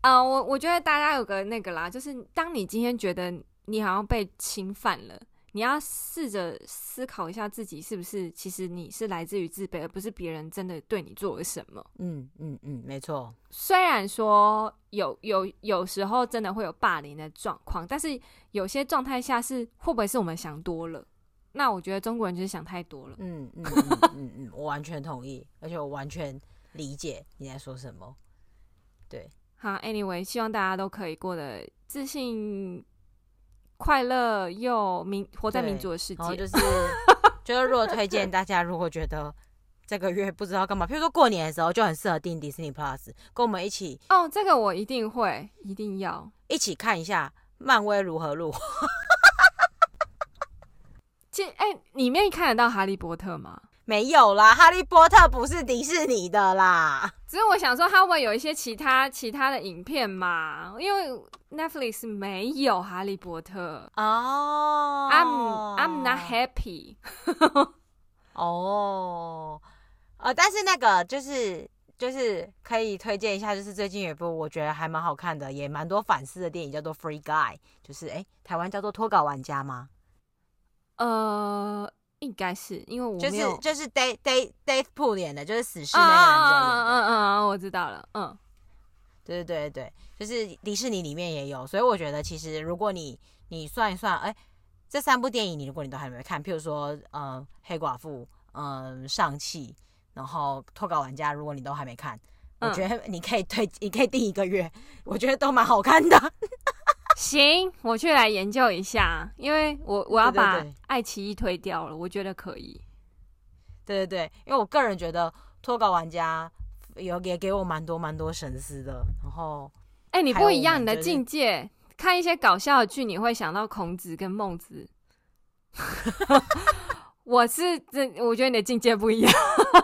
啊，我我觉得大家有个那个啦，就是当你今天觉得你好像被侵犯了。你要试着思考一下自己是不是，其实你是来自于自卑，而不是别人真的对你做了什么。嗯嗯嗯，没错。虽然说有有有时候真的会有霸凌的状况，但是有些状态下是会不会是我们想多了？那我觉得中国人就是想太多了。嗯嗯 嗯嗯嗯，我完全同意，而且我完全理解你在说什么。对，好，Anyway，希望大家都可以过得自信。快乐又民活在民主的世界，就是 就是，如果推荐大家，如果觉得这个月不知道干嘛，譬如说过年的时候，就很适合订 Disney Plus，跟我们一起哦。这个我一定会，一定要一起看一下漫威如何入。其实，哎、欸，里面看得到哈利波特吗？没有啦，哈利波特不是迪士尼的啦。只是我想说，他会有一些其他其他的影片嘛？因为 Netflix 没有哈利波特哦。Oh, I'm I'm not happy。哦，呃，但是那个就是就是可以推荐一下，就是最近有一部我觉得还蛮好看的，也蛮多反思的电影，叫做《Free Guy》，就是哎，台湾叫做脱稿玩家吗？呃。应该是因为我就是就是 Dave Dave Dave 铺演的，就是死侍那个男的。嗯嗯嗯，我知道了。嗯，对对对对，就是迪士尼里面也有，所以我觉得其实如果你你算一算，哎，这三部电影你如果你都还没看，譬如说呃黑寡妇，嗯、呃、上汽，然后脱稿玩家，如果你都还没看，我觉得你可以推，你可以订一个月，我觉得都蛮好看的。行，我去来研究一下，因为我我要把爱奇艺推掉了，我觉得可以。对对对，因为我个人觉得脱稿玩家有也给我蛮多蛮多神思的。然后，哎、欸，你不一样，你的境界，看一些搞笑的剧，你会想到孔子跟孟子。我是这，我觉得你的境界不一样。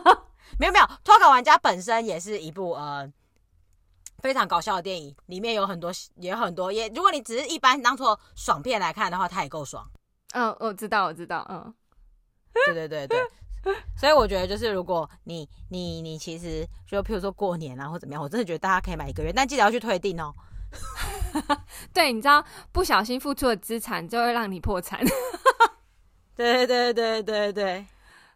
没有没有，脱稿玩家本身也是一部呃。非常搞笑的电影，里面有很多也有很多也，如果你只是一般当做爽片来看的话，它也够爽。嗯，我知道，我知道，嗯，对对对对。所以我觉得，就是如果你你你其实就譬如说过年啊或怎么样，我真的觉得大家可以买一个月，但记得要去退订哦。对，你知道不小心付出的资产就会让你破产。对对对对对，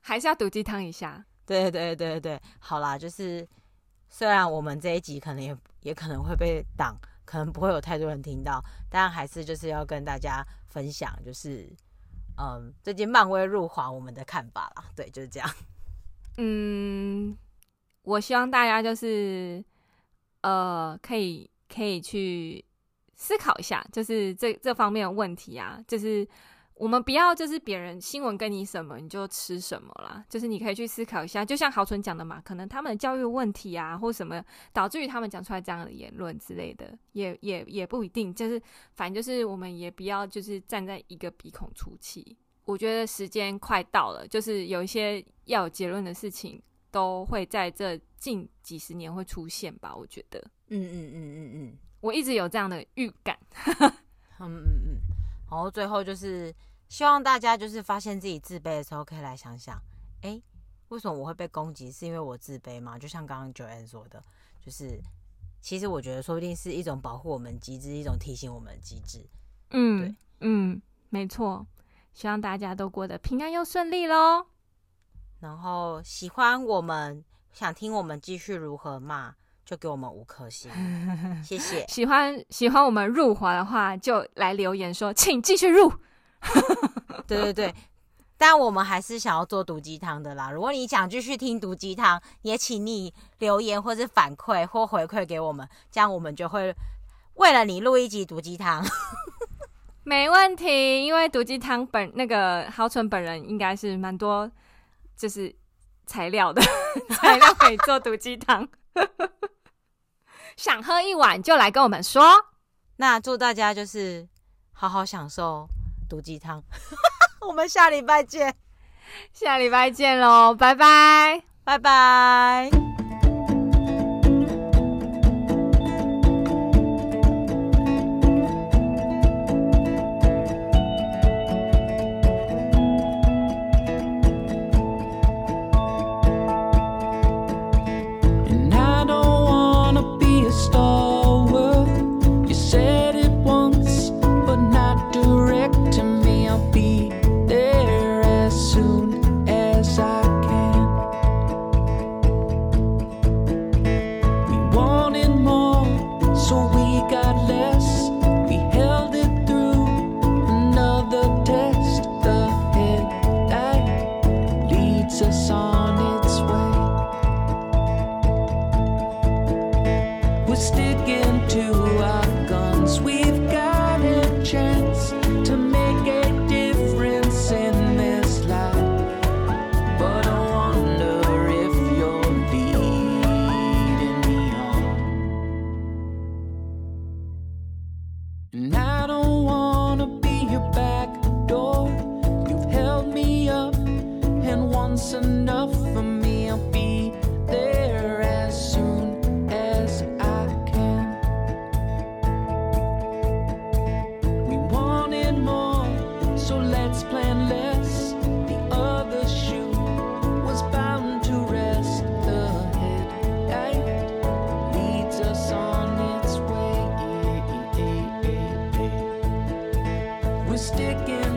还是要毒鸡汤一下。对对对对，好啦，就是虽然我们这一集可能也也可能会被挡，可能不会有太多人听到，但还是就是要跟大家分享，就是。嗯，最近漫威入华，我们的看法啦，对，就是这样。嗯，我希望大家就是呃，可以可以去思考一下，就是这这方面的问题啊，就是。我们不要就是别人新闻跟你什么你就吃什么啦，就是你可以去思考一下，就像豪纯讲的嘛，可能他们的教育问题啊，或什么导致于他们讲出来这样的言论之类的，也也也不一定，就是反正就是我们也不要就是站在一个鼻孔出气。我觉得时间快到了，就是有一些要有结论的事情都会在这近几十年会出现吧，我觉得。嗯嗯嗯嗯嗯，我一直有这样的预感。嗯 嗯嗯，然后最后就是。希望大家就是发现自己自卑的时候，可以来想想，哎、欸，为什么我会被攻击？是因为我自卑吗？就像刚刚 Joanne 说的，就是其实我觉得说不定是一种保护我们机制，一种提醒我们的机制。嗯，对，嗯，没错。希望大家都过得平安又顺利喽。然后喜欢我们，想听我们继续如何骂，就给我们五颗星，谢谢。喜欢喜欢我们入华的话，就来留言说，请继续入。对对对，但我们还是想要做毒鸡汤的啦。如果你想继续听毒鸡汤，也请你留言或是反馈或回馈给我们，这样我们就会为了你录一集毒鸡汤。没问题，因为毒鸡汤本那个豪纯本人应该是蛮多，就是材料的材料可以做毒鸡汤。想喝一碗就来跟我们说。那祝大家就是好好享受。毒鸡汤，我们下礼拜见，下礼拜见喽，拜拜，拜拜。sticking